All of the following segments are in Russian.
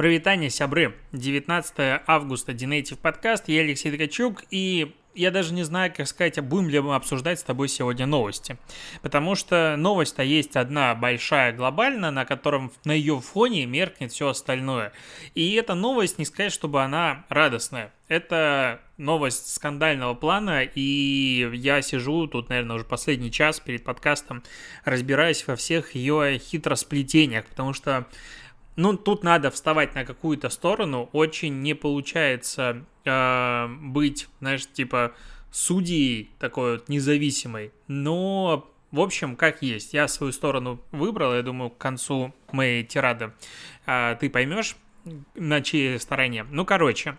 Провитание, сябры. 19 августа, Динейтив подкаст. Я Алексей Ткачук, и я даже не знаю, как сказать, а будем ли мы обсуждать с тобой сегодня новости. Потому что новость-то есть одна большая, глобальная, на котором на ее фоне меркнет все остальное. И эта новость, не сказать, чтобы она радостная. Это новость скандального плана, и я сижу тут, наверное, уже последний час перед подкастом, разбираясь во всех ее хитросплетениях, потому что ну, тут надо вставать на какую-то сторону. Очень не получается э, быть, знаешь, типа судьей такой вот независимой. Но, в общем, как есть. Я свою сторону выбрал. Я думаю, к концу моей тирады э, ты поймешь, на чьей стороне. Ну, короче,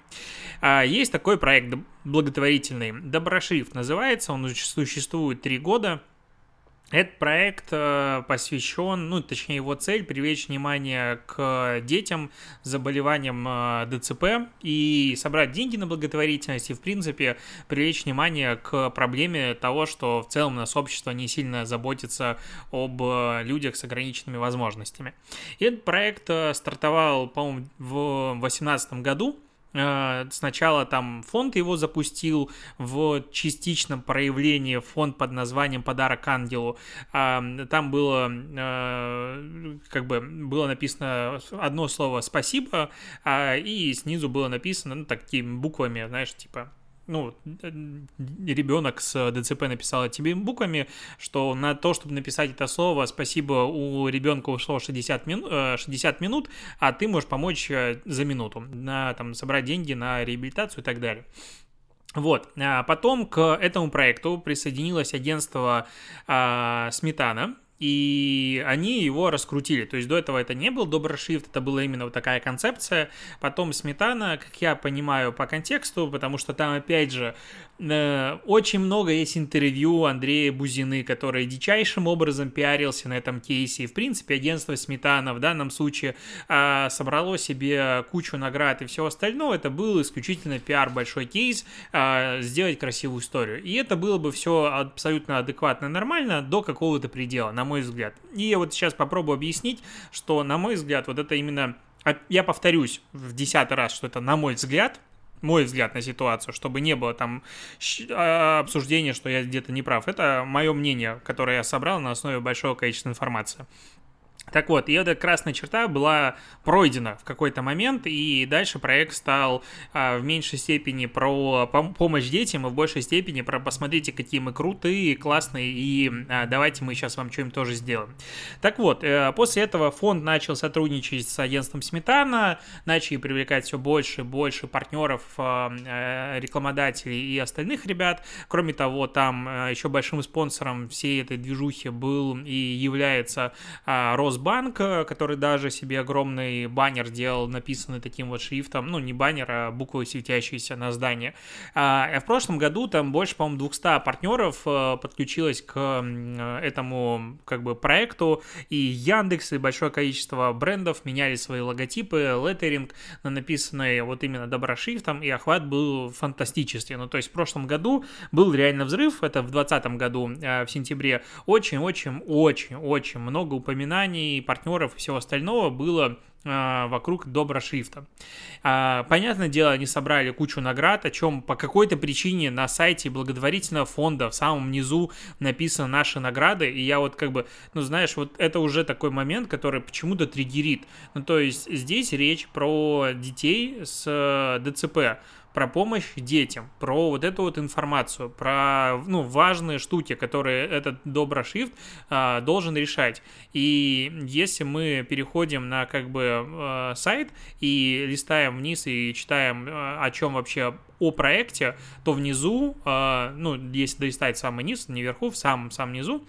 э, есть такой проект благотворительный. Доброшрифт называется. Он существует три года. Этот проект э, посвящен, ну, точнее, его цель привлечь внимание к детям с заболеванием э, ДЦП и собрать деньги на благотворительность и, в принципе, привлечь внимание к проблеме того, что в целом у нас общество не сильно заботится об э, людях с ограниченными возможностями. И этот проект стартовал, по-моему, в 2018 году, сначала там фонд его запустил в частичном проявлении фонд под названием «Подарок ангелу». Там было э, как бы было написано одно слово «спасибо», а, и снизу было написано ну, такими буквами, знаешь, типа ну, ребенок с ДЦП написал тебе буквами, что на то, чтобы написать это слово, спасибо, у ребенка ушло 60 минут, 60 минут, а ты можешь помочь э, за минуту, на, там, собрать деньги на реабилитацию и так далее. Вот, а потом к этому проекту присоединилось агентство а, Сметана, и они его раскрутили. То есть до этого это не был Доброшрифт, это была именно вот такая концепция. Потом Сметана, как я понимаю по контексту, потому что там опять же очень много есть интервью Андрея Бузины, который дичайшим образом пиарился на этом кейсе. И, в принципе, агентство Сметана в данном случае а, собрало себе кучу наград и все остальное. Это был исключительно пиар, большой кейс, а, сделать красивую историю. И это было бы все абсолютно адекватно нормально до какого-то предела, на мой взгляд. И я вот сейчас попробую объяснить, что, на мой взгляд, вот это именно... Я повторюсь в десятый раз, что это, на мой взгляд, мой взгляд на ситуацию, чтобы не было там а, обсуждения, что я где-то не прав. Это мое мнение, которое я собрал на основе большого количества информации. Так вот, и эта красная черта была пройдена в какой-то момент, и дальше проект стал а, в меньшей степени про пом- помощь детям, и в большей степени про посмотрите, какие мы крутые, классные, и а, давайте мы сейчас вам что-нибудь тоже сделаем. Так вот, а, после этого фонд начал сотрудничать с агентством Сметана, начали привлекать все больше и больше партнеров, а, а, рекламодателей и остальных ребят. Кроме того, там а, еще большим спонсором всей этой движухи был и является а, Рос Росбанк, который даже себе огромный баннер делал, написанный таким вот шрифтом, ну, не баннер, а буквы, светящиеся на здании. А, а в прошлом году там больше, по-моему, 200 партнеров э, подключилось к этому, как бы, проекту, и Яндекс, и большое количество брендов меняли свои логотипы, леттеринг на написанный вот именно доброшрифтом, и охват был фантастический. Ну, то есть в прошлом году был реально взрыв, это в 2020 году, э, в сентябре, очень-очень-очень-очень много упоминаний партнеров и всего остального было а, вокруг доброшрифта. А, понятное дело, они собрали кучу наград, о чем по какой-то причине на сайте благотворительного фонда в самом низу написано наши награды, и я вот как бы, ну знаешь, вот это уже такой момент, который почему-то триггерит. Ну то есть здесь речь про детей с э, ДЦП, про помощь детям, про вот эту вот информацию, про ну, важные штуки, которые этот доброшрифт а, должен решать. И если мы переходим на как бы а, сайт и листаем вниз и читаем, а, о чем вообще о проекте, то внизу, а, ну, если долистать самый низ, не вверху, в самом-самом низу,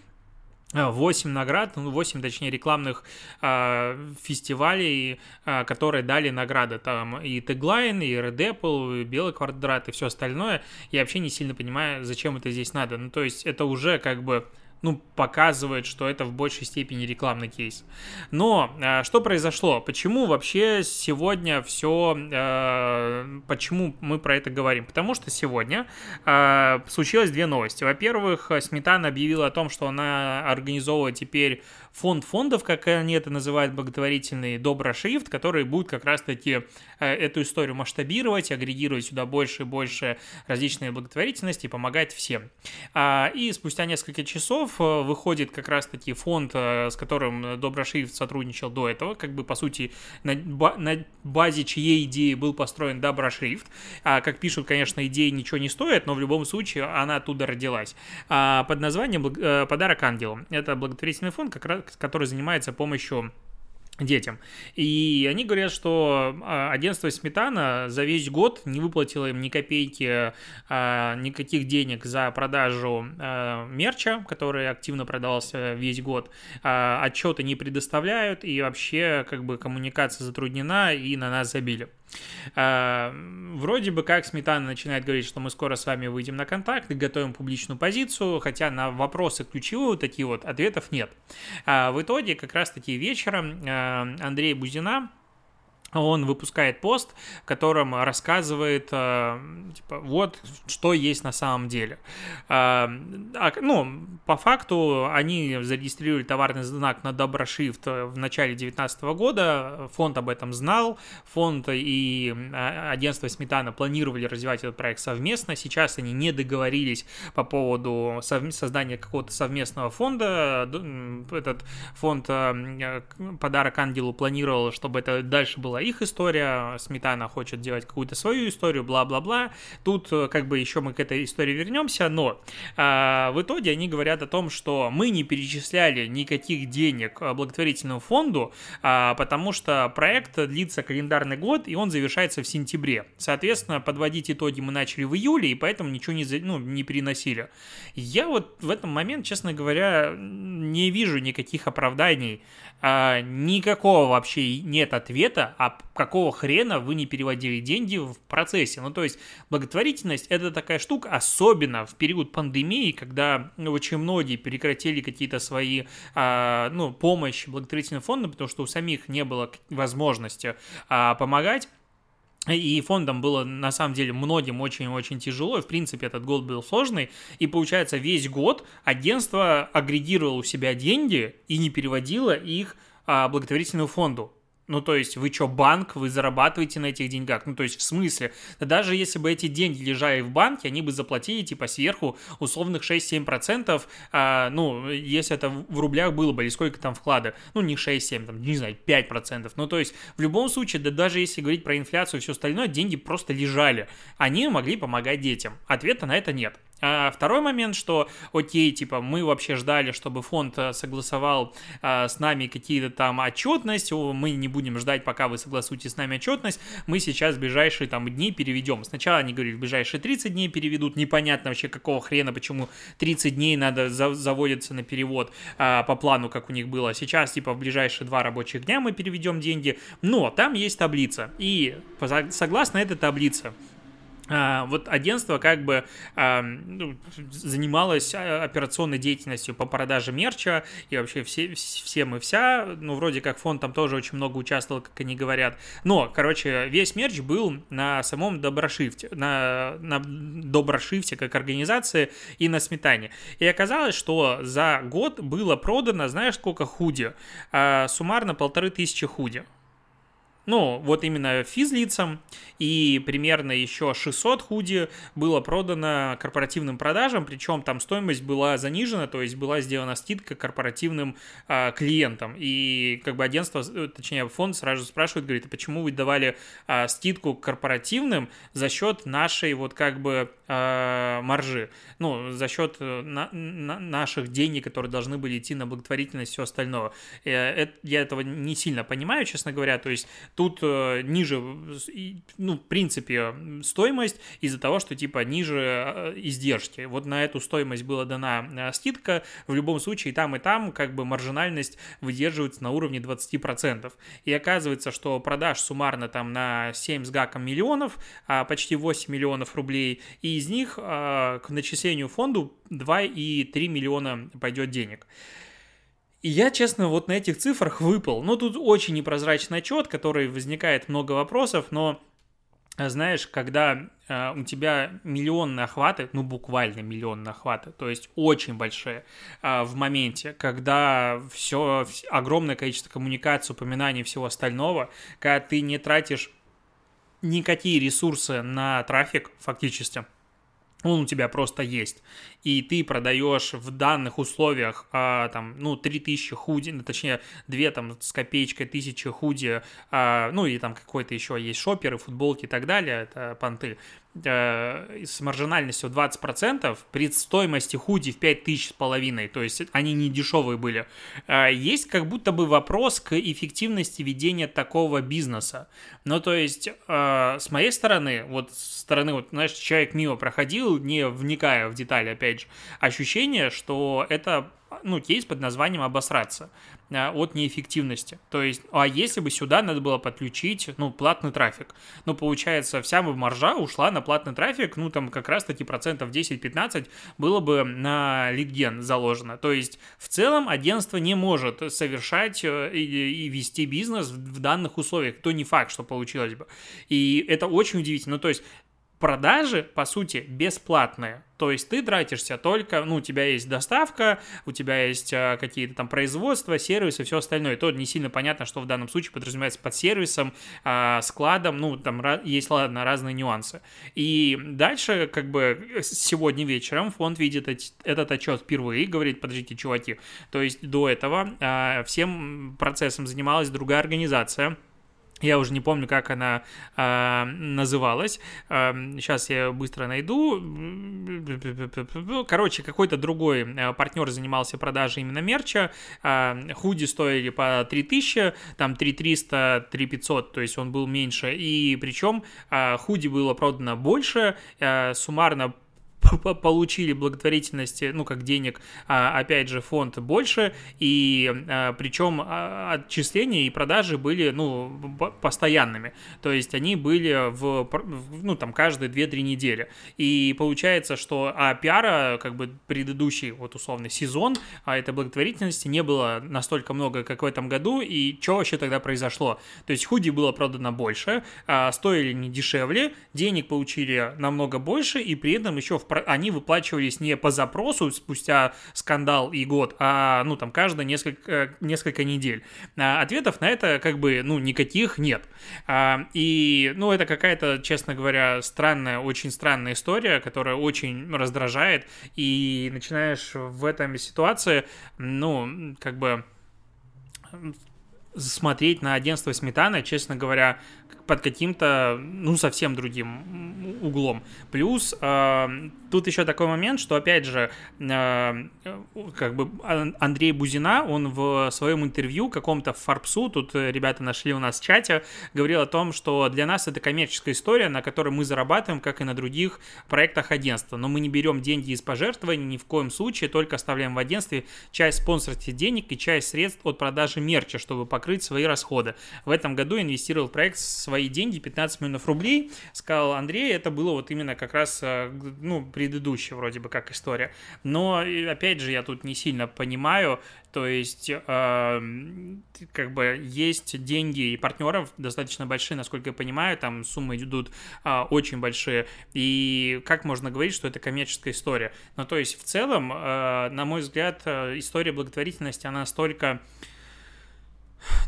8 наград, ну 8, точнее, рекламных э, фестивалей, э, которые дали награды. Там и теглайн, и Red Apple, и Белый квадрат, и все остальное. Я вообще не сильно понимаю, зачем это здесь надо. Ну, то есть, это уже как бы ну, показывает, что это в большей степени рекламный кейс. Но э, что произошло? Почему вообще сегодня все, э, почему мы про это говорим? Потому что сегодня э, случилось две новости. Во-первых, Сметана объявила о том, что она организовывает теперь фонд фондов, как они это называют, благотворительный Доброшрифт, который будет как раз-таки э, эту историю масштабировать, агрегировать сюда больше и больше различной благотворительности и помогать всем. А, и спустя несколько часов э, выходит как раз-таки фонд, э, с которым Доброшрифт сотрудничал до этого, как бы, по сути, на, на базе чьей идеи был построен Доброшрифт. А, как пишут, конечно, идеи ничего не стоят, но в любом случае она оттуда родилась. А, под названием «Подарок ангелу». Это благотворительный фонд, как раз который занимается помощью детям. И они говорят, что а, агентство Сметана за весь год не выплатило им ни копейки, а, никаких денег за продажу а, мерча, который активно продавался весь год. Отчеты не предоставляют, и вообще как бы коммуникация затруднена, и на нас забили. А, вроде бы как Сметана начинает говорить, что мы скоро с вами выйдем на контакт и готовим публичную позицию, хотя на вопросы ключевые такие вот ответов нет. А, в итоге как раз-таки вечером а, Андрей Бузина, он выпускает пост, в котором рассказывает, э, типа, вот что есть на самом деле. Э, ну, по факту они зарегистрировали товарный знак на Доброшифт в начале 2019 года, фонд об этом знал, фонд и э, агентство Сметана планировали развивать этот проект совместно, сейчас они не договорились по поводу создания какого-то совместного фонда, этот фонд «Подарок ангелу» планировал, чтобы это дальше было их история, Сметана хочет делать какую-то свою историю, бла-бла-бла. Тут э, как бы еще мы к этой истории вернемся, но а, в итоге они говорят о том, что мы не перечисляли никаких денег благотворительному фонду, а, потому что проект длится календарный год, и он завершается в сентябре. Соответственно, подводить итоги мы начали в июле, и поэтому ничего не, ну, не переносили. Я вот в этом момент, честно говоря, не вижу никаких оправданий а, никакого вообще нет ответа, а какого хрена вы не переводили деньги в процессе. Ну, то есть, благотворительность – это такая штука, особенно в период пандемии, когда очень многие прекратили какие-то свои, а, ну, помощь благотворительным фондам, потому что у самих не было возможности а, помогать. И фондом было, на самом деле, многим очень-очень тяжело. В принципе, этот год был сложный. И, получается, весь год агентство агрегировало у себя деньги и не переводило их а, благотворительному фонду. Ну, то есть, вы что, банк, вы зарабатываете на этих деньгах? Ну, то есть, в смысле? Да даже если бы эти деньги лежали в банке, они бы заплатили, типа, сверху условных 6-7%, а, ну, если это в рублях было бы, или сколько там вклада, ну, не 6-7, там, не знаю, 5%. Ну, то есть, в любом случае, да даже если говорить про инфляцию и все остальное, деньги просто лежали. Они могли помогать детям. Ответа на это нет. А второй момент, что, окей, типа, мы вообще ждали, чтобы фонд э, согласовал а, с нами какие-то там отчетность, мы не будем ждать, пока вы согласуете с нами отчетность, мы сейчас в ближайшие там дни переведем. Сначала они говорили, в ближайшие 30 дней переведут, непонятно вообще какого хрена, почему 30 дней надо за заводиться на перевод а, по плану, как у них было. Сейчас, типа, в ближайшие два рабочих дня мы переведем деньги, но там есть таблица, и согласно этой таблице, вот агентство как бы а, ну, занималось а, операционной деятельностью по продаже мерча и вообще все, всем и вся, ну, вроде как фонд там тоже очень много участвовал, как они говорят, но, короче, весь мерч был на самом Доброшифте, на, на Доброшифте как организации и на Сметане. И оказалось, что за год было продано, знаешь, сколько худи? Суммарно полторы тысячи худи. Ну, вот именно физлицам, и примерно еще 600 худи было продано корпоративным продажам, причем там стоимость была занижена, то есть была сделана скидка корпоративным а, клиентам. И как бы агентство, э, точнее фонд сразу спрашивает, говорит, а почему вы давали а, скидку корпоративным за счет нашей вот как бы а, маржи, ну, за счет э, на, на, наших денег, которые должны были идти на благотворительность и все остальное. Э, я этого не сильно понимаю, честно говоря, то есть Тут э, ниже, ну, в принципе, стоимость из-за того, что, типа, ниже э, издержки. Вот на эту стоимость была дана э, скидка. В любом случае, там и там, как бы, маржинальность выдерживается на уровне 20%. И оказывается, что продаж суммарно там на 7 с гаком миллионов, а почти 8 миллионов рублей, и из них к начислению фонду 2,3 миллиона пойдет денег. И я, честно, вот на этих цифрах выпал. Ну, тут очень непрозрачный отчет, который возникает много вопросов, но а, знаешь, когда э, у тебя миллионные охваты, ну буквально миллионные охваты, то есть очень большие э, в моменте, когда все огромное количество коммуникаций, упоминаний всего остального, когда ты не тратишь никакие ресурсы на трафик фактически, он у тебя просто есть, и ты продаешь в данных условиях, а, там, ну, 3000 худи, ну, точнее, 2 там с копеечкой тысячи худи, а, ну, и там какой-то еще есть шоперы, футболки и так далее, это понты, Э, с маржинальностью 20% при стоимости худи в 5000 с половиной, то есть они не дешевые были, э, есть как будто бы вопрос к эффективности ведения такого бизнеса. Ну, то есть, э, с моей стороны, вот с стороны, вот, знаешь, человек мимо проходил, не вникая в детали, опять же, ощущение, что это ну, кейс под названием «обосраться» э, от неэффективности. То есть, а если бы сюда надо было подключить, ну, платный трафик? Ну, получается, вся бы маржа ушла на платный трафик, ну, там как раз-таки процентов 10-15 было бы на лидген заложено. То есть, в целом, агентство не может совершать э, и, и вести бизнес в данных условиях. То не факт, что получилось бы. И это очень удивительно. Ну, то есть, продажи, по сути, бесплатные. То есть ты тратишься только, ну, у тебя есть доставка, у тебя есть а, какие-то там производства, сервисы, все остальное. То не сильно понятно, что в данном случае подразумевается под сервисом, а, складом, ну, там есть, ладно, разные нюансы. И дальше, как бы, сегодня вечером фонд видит этот отчет впервые и говорит, подождите, чуваки, то есть до этого а, всем процессом занималась другая организация, я уже не помню, как она э, называлась. Э, сейчас я быстро найду. Короче, какой-то другой э, партнер занимался продажей именно мерча. Э, худи стоили по 3000, там 3300, 3500, то есть он был меньше. И причем э, худи было продано больше. Э, суммарно получили благотворительности, ну, как денег, а, опять же, фонд больше, и а, причем а, отчисления и продажи были, ну, постоянными, то есть они были в, ну, там, каждые 2-3 недели, и получается, что а пиара, как бы, предыдущий, вот, условный сезон, а этой благотворительности не было настолько много, как в этом году, и что вообще тогда произошло? То есть худи было продано больше, стоили не дешевле, денег получили намного больше, и при этом еще в они выплачивались не по запросу спустя скандал и год, а, ну, там, каждые несколько, несколько недель. А ответов на это, как бы, ну, никаких нет. А, и, ну, это какая-то, честно говоря, странная, очень странная история, которая очень раздражает, и начинаешь в этом ситуации, ну, как бы смотреть на агентство Сметана, честно говоря, под каким-то, ну, совсем другим углом. Плюс э, тут еще такой момент, что, опять же, э, как бы Андрей Бузина, он в своем интервью каком-то в Фарпсу, тут ребята нашли у нас в чате, говорил о том, что для нас это коммерческая история, на которой мы зарабатываем, как и на других проектах агентства. Но мы не берем деньги из пожертвований ни в коем случае, только оставляем в агентстве часть спонсорских денег и часть средств от продажи мерча, чтобы покрыть свои расходы. В этом году инвестировал в проект свои деньги, 15 миллионов рублей, сказал Андрей, это было вот именно как раз, э, ну, предыдущая вроде бы как история. Но, опять же, я тут не сильно понимаю, то есть, э, как бы есть деньги и партнеров достаточно большие, насколько я понимаю, там суммы идут э, очень большие. И как можно говорить, что это коммерческая история? Ну, то есть, в целом, э, на мой взгляд, э, история благотворительности, она настолько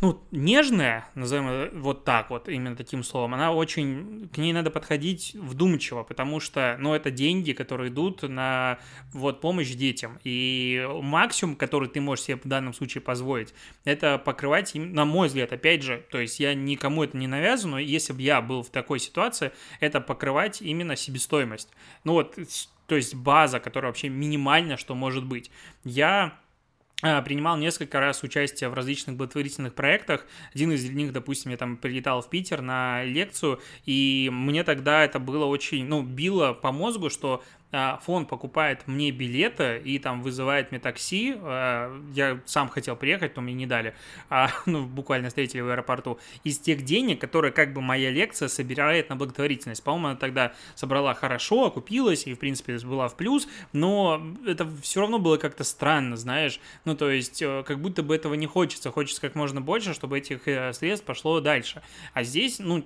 ну, нежная, назовем вот так вот, именно таким словом, она очень, к ней надо подходить вдумчиво, потому что, ну, это деньги, которые идут на вот помощь детям, и максимум, который ты можешь себе в данном случае позволить, это покрывать, на мой взгляд, опять же, то есть я никому это не навязываю, но если бы я был в такой ситуации, это покрывать именно себестоимость. Ну вот, то есть база, которая вообще минимальная, что может быть. Я принимал несколько раз участие в различных благотворительных проектах. Один из них, допустим, я там прилетал в Питер на лекцию, и мне тогда это было очень, ну, било по мозгу, что а, фонд покупает мне билеты и там вызывает мне такси, а, я сам хотел приехать, но мне не дали, а, ну, буквально встретили в аэропорту, из тех денег, которые как бы моя лекция собирает на благотворительность. По-моему, она тогда собрала хорошо, окупилась и, в принципе, была в плюс, но это все равно было как-то странно, знаешь, ну, то есть, э, как будто бы этого не хочется, хочется как можно больше, чтобы этих э, средств пошло дальше. А здесь, ну,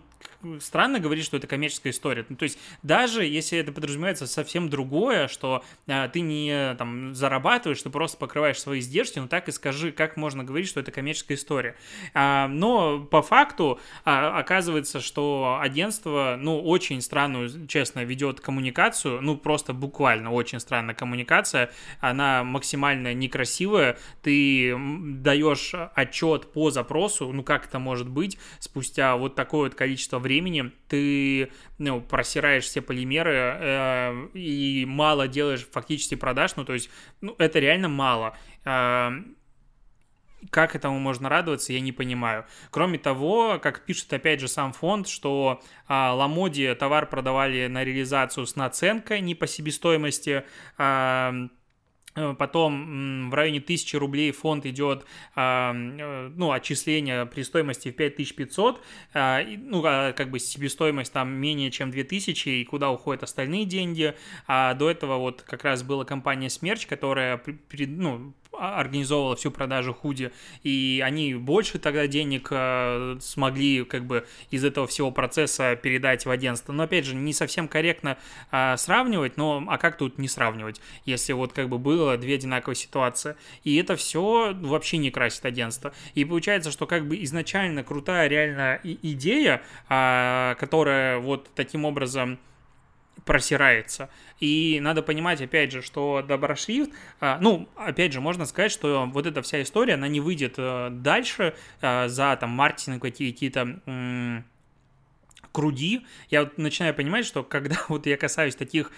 странно говорить, что это коммерческая история. Ну, то есть, даже если это подразумевается совсем другое, что а, ты не там зарабатываешь, ты просто покрываешь свои издержки, ну так и скажи, как можно говорить, что это коммерческая история. А, но по факту а, оказывается, что агентство, ну, очень странную, честно, ведет коммуникацию, ну, просто буквально очень странная коммуникация, она максимально некрасивая, ты даешь отчет по запросу, ну, как это может быть, спустя вот такое вот количество времени, ты ну, просираешь все полимеры э, и мало делаешь фактически продаж, ну, то есть, ну, это реально мало. Э, как этому можно радоваться, я не понимаю. Кроме того, как пишет опять же сам фонд, что а, Ламоди товар продавали на реализацию с наценкой, не по себестоимости, а, потом в районе 1000 рублей фонд идет, а, э, ну, отчисление при стоимости в 5500, а, ну, а, как бы себестоимость там менее чем 2000, и куда уходят остальные деньги. А до этого вот как раз была компания Смерч, которая, ну, организовывала всю продажу худи, и они больше тогда денег э, смогли как бы из этого всего процесса передать в агентство. Но опять же, не совсем корректно э, сравнивать, но а как тут не сравнивать, если вот как бы было две одинаковые ситуации. И это все вообще не красит агентство. И получается, что как бы изначально крутая реально идея, э, которая вот таким образом просирается. И надо понимать, опять же, что Доброшрифт, а, ну, опять же, можно сказать, что вот эта вся история, она не выйдет э, дальше а, за там маркетинг какие-то круги. Я вот начинаю понимать, что когда вот я касаюсь таких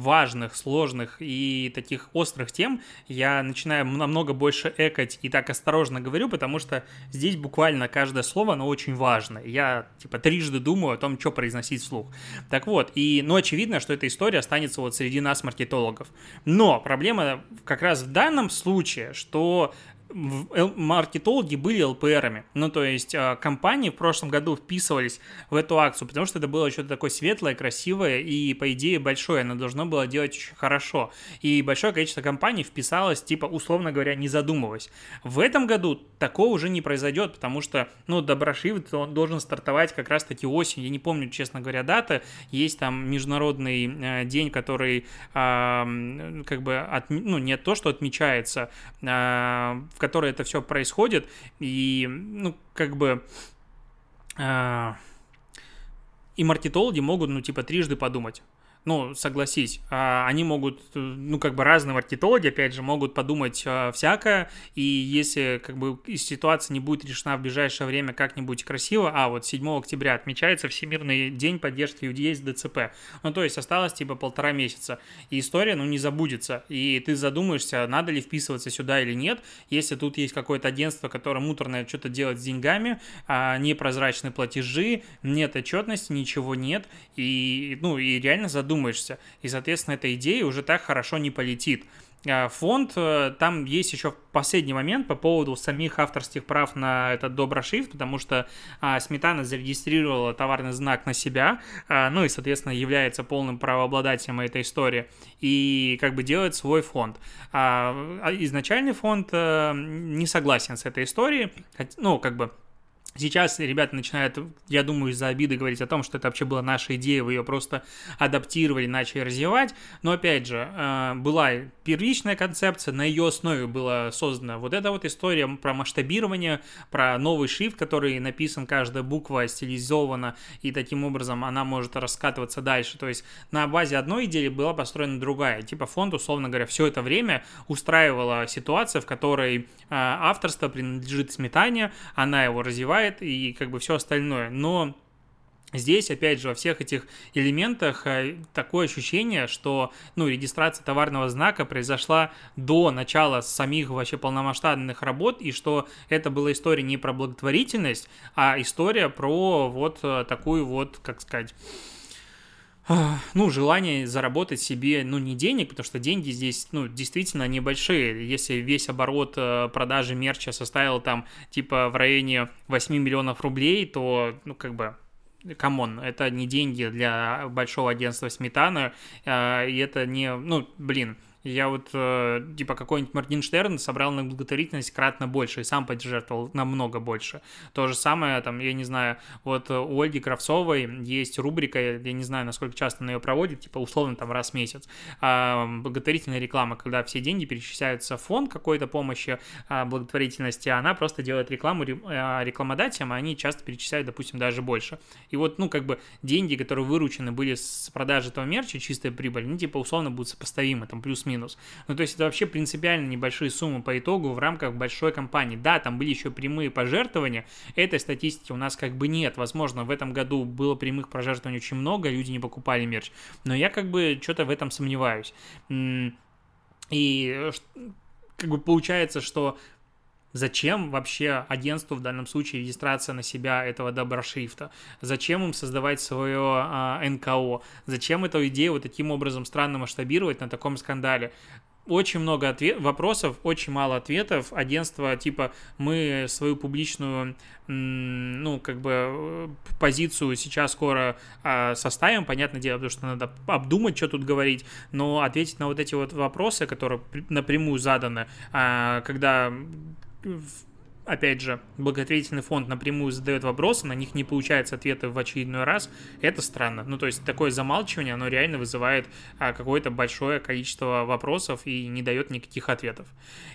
важных, сложных и таких острых тем я начинаю намного больше экать и так осторожно говорю, потому что здесь буквально каждое слово, оно очень важно. Я, типа, трижды думаю о том, что произносить вслух. Так вот, и, ну, очевидно, что эта история останется вот среди нас, маркетологов. Но проблема как раз в данном случае, что маркетологи были ЛПРами. Ну, то есть а, компании в прошлом году вписывались в эту акцию, потому что это было что-то такое светлое, красивое и, по идее, большое. Оно должно было делать очень хорошо. И большое количество компаний вписалось, типа, условно говоря, не задумываясь. В этом году такого уже не произойдет, потому что, ну, Доброшрифт, он должен стартовать как раз-таки осень. Я не помню, честно говоря, даты. Есть там международный э, день, который как бы, от, ну, не то, что отмечается, э, в которой это все происходит, и, ну, как бы... Э, и маркетологи могут, ну, типа, трижды подумать ну, согласись, а, они могут, э, ну, как бы разные маркетологи, опять же, могут подумать а, всякое, и если, как бы, ситуация не будет решена в ближайшее время как-нибудь красиво, а вот 7 октября отмечается Всемирный день поддержки людей с ДЦП, ну, то есть осталось, типа, полтора месяца, и история, ну, не забудется, и ты задумаешься, надо ли вписываться сюда или нет, если тут есть какое-то агентство, которое муторное что-то делает с деньгами, а, непрозрачные платежи, нет отчетности, ничего нет, и, ну, и реально задуматься задумаешься. И, соответственно, эта идея уже так хорошо не полетит. А, фонд, э, там есть еще последний момент по поводу самих авторских прав на этот доброшрифт, потому что а, Сметана зарегистрировала товарный знак на себя, а, ну и, соответственно, является полным правообладателем этой истории, и как бы делает свой фонд. Изначальный фонд а, не согласен с этой историей, ну, как бы Сейчас ребята начинают, я думаю, из-за обиды говорить о том, что это вообще была наша идея, вы ее просто адаптировали, начали развивать. Но опять же, э, была первичная концепция, на ее основе была создана вот эта вот история про масштабирование, про новый шрифт, который написан, каждая буква стилизована, и таким образом она может раскатываться дальше. То есть на базе одной идеи была построена другая. Типа фонд, условно говоря, все это время устраивала ситуация, в которой э, авторство принадлежит сметане, она его развивает, и как бы все остальное. Но Здесь, опять же, во всех этих элементах э, такое ощущение, что ну, регистрация товарного знака произошла до начала самих вообще полномасштабных работ, и что это была история не про благотворительность, а история про вот э, такую вот, как сказать, ну, желание заработать себе, ну, не денег, потому что деньги здесь, ну, действительно небольшие. Если весь оборот э, продажи мерча составил там, типа, в районе 8 миллионов рублей, то, ну, как бы, come on, это не деньги для большого агентства Сметана, э, и это не, ну, блин, я вот, э, типа, какой-нибудь Моргенштерн собрал на благотворительность кратно больше и сам пожертвовал намного больше. То же самое, там, я не знаю, вот у Ольги Кравцовой есть рубрика, я не знаю, насколько часто она ее проводит, типа, условно, там, раз в месяц, а, благотворительная реклама, когда все деньги перечисляются в фонд какой-то помощи а, благотворительности, она просто делает рекламу а, рекламодателям, а они часто перечисляют, допустим, даже больше. И вот, ну, как бы, деньги, которые выручены были с продажи этого мерча, чистая прибыль, ну, типа, условно, будут сопоставимы, там, плюс-минус минус. Ну, то есть это вообще принципиально небольшие суммы по итогу в рамках большой компании. Да, там были еще прямые пожертвования, этой статистики у нас как бы нет. Возможно, в этом году было прямых пожертвований очень много, люди не покупали мерч. Но я как бы что-то в этом сомневаюсь. И как бы получается, что Зачем вообще агентству в данном случае регистрация на себя этого доброшрифта? Зачем им создавать свое а, НКО? Зачем эту идею вот таким образом странно масштабировать на таком скандале? очень много ответ вопросов, очень мало ответов. Агентство, типа, мы свою публичную, ну, как бы, э, позицию сейчас скоро а, составим, понятное дело, потому что надо обдумать, что тут говорить, но ответить на вот эти вот вопросы, которые напрямую заданы, а, когда опять же, благотворительный фонд напрямую задает вопросы, на них не получается ответа в очередной раз, это странно. Ну, то есть такое замалчивание, оно реально вызывает а, какое-то большое количество вопросов и не дает никаких ответов.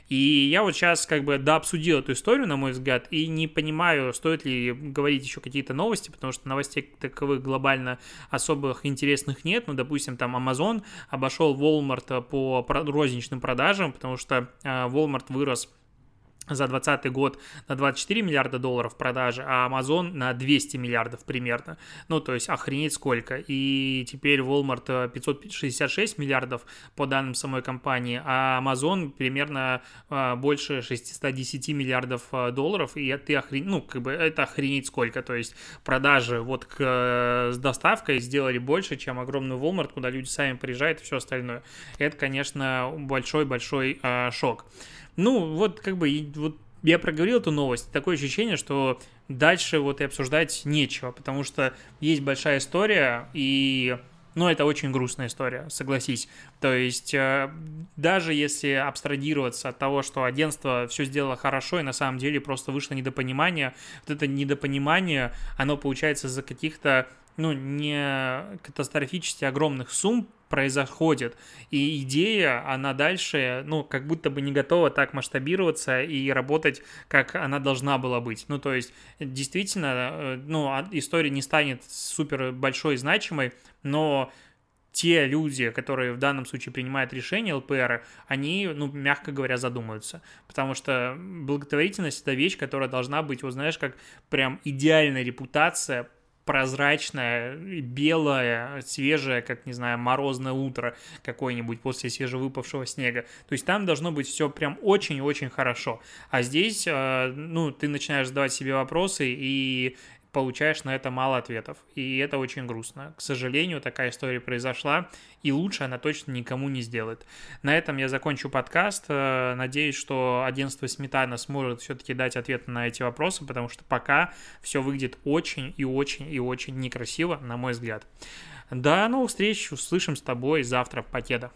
И я вот сейчас как бы дообсудил эту историю, на мой взгляд, и не понимаю, стоит ли говорить еще какие-то новости, потому что новостей таковых глобально особых интересных нет. Ну, допустим, там Amazon обошел Walmart по розничным продажам, потому что а, Walmart вырос за 2020 год на 24 миллиарда долларов продажи, а Amazon на 200 миллиардов примерно. Ну, то есть охренеть сколько. И теперь Walmart 566 миллиардов по данным самой компании, а Amazon примерно а, больше 610 миллиардов а, долларов. И это охрен... ну, как бы это охренеть сколько. То есть продажи вот к, с доставкой сделали больше, чем огромный Walmart, куда люди сами приезжают и все остальное. Это, конечно, большой-большой шок. Ну, вот как бы вот я проговорил эту новость, такое ощущение, что дальше вот и обсуждать нечего, потому что есть большая история, и ну, это очень грустная история, согласись. То есть, э, даже если абстрагироваться от того, что агентство все сделало хорошо, и на самом деле просто вышло недопонимание, вот это недопонимание, оно получается за каких-то, ну, не катастрофически огромных сумм, происходит. И идея, она дальше, ну, как будто бы не готова так масштабироваться и работать, как она должна была быть. Ну, то есть, действительно, э, ну, а, история не станет супер большой, значимой, но те люди, которые в данном случае принимают решения ЛПР, они, ну, мягко говоря, задумаются. Потому что благотворительность – это вещь, которая должна быть, вот знаешь, как прям идеальная репутация прозрачная, белая, свежая, как, не знаю, морозное утро какое-нибудь после свежевыпавшего снега. То есть там должно быть все прям очень-очень хорошо. А здесь, э, ну, ты начинаешь задавать себе вопросы, и получаешь на это мало ответов. И это очень грустно. К сожалению, такая история произошла, и лучше она точно никому не сделает. На этом я закончу подкаст. Э, надеюсь, что агентство Сметана сможет все-таки дать ответ на эти вопросы, потому что пока все выглядит очень и очень и очень некрасиво, на мой взгляд. До новых встреч, услышим с тобой завтра. Покеда.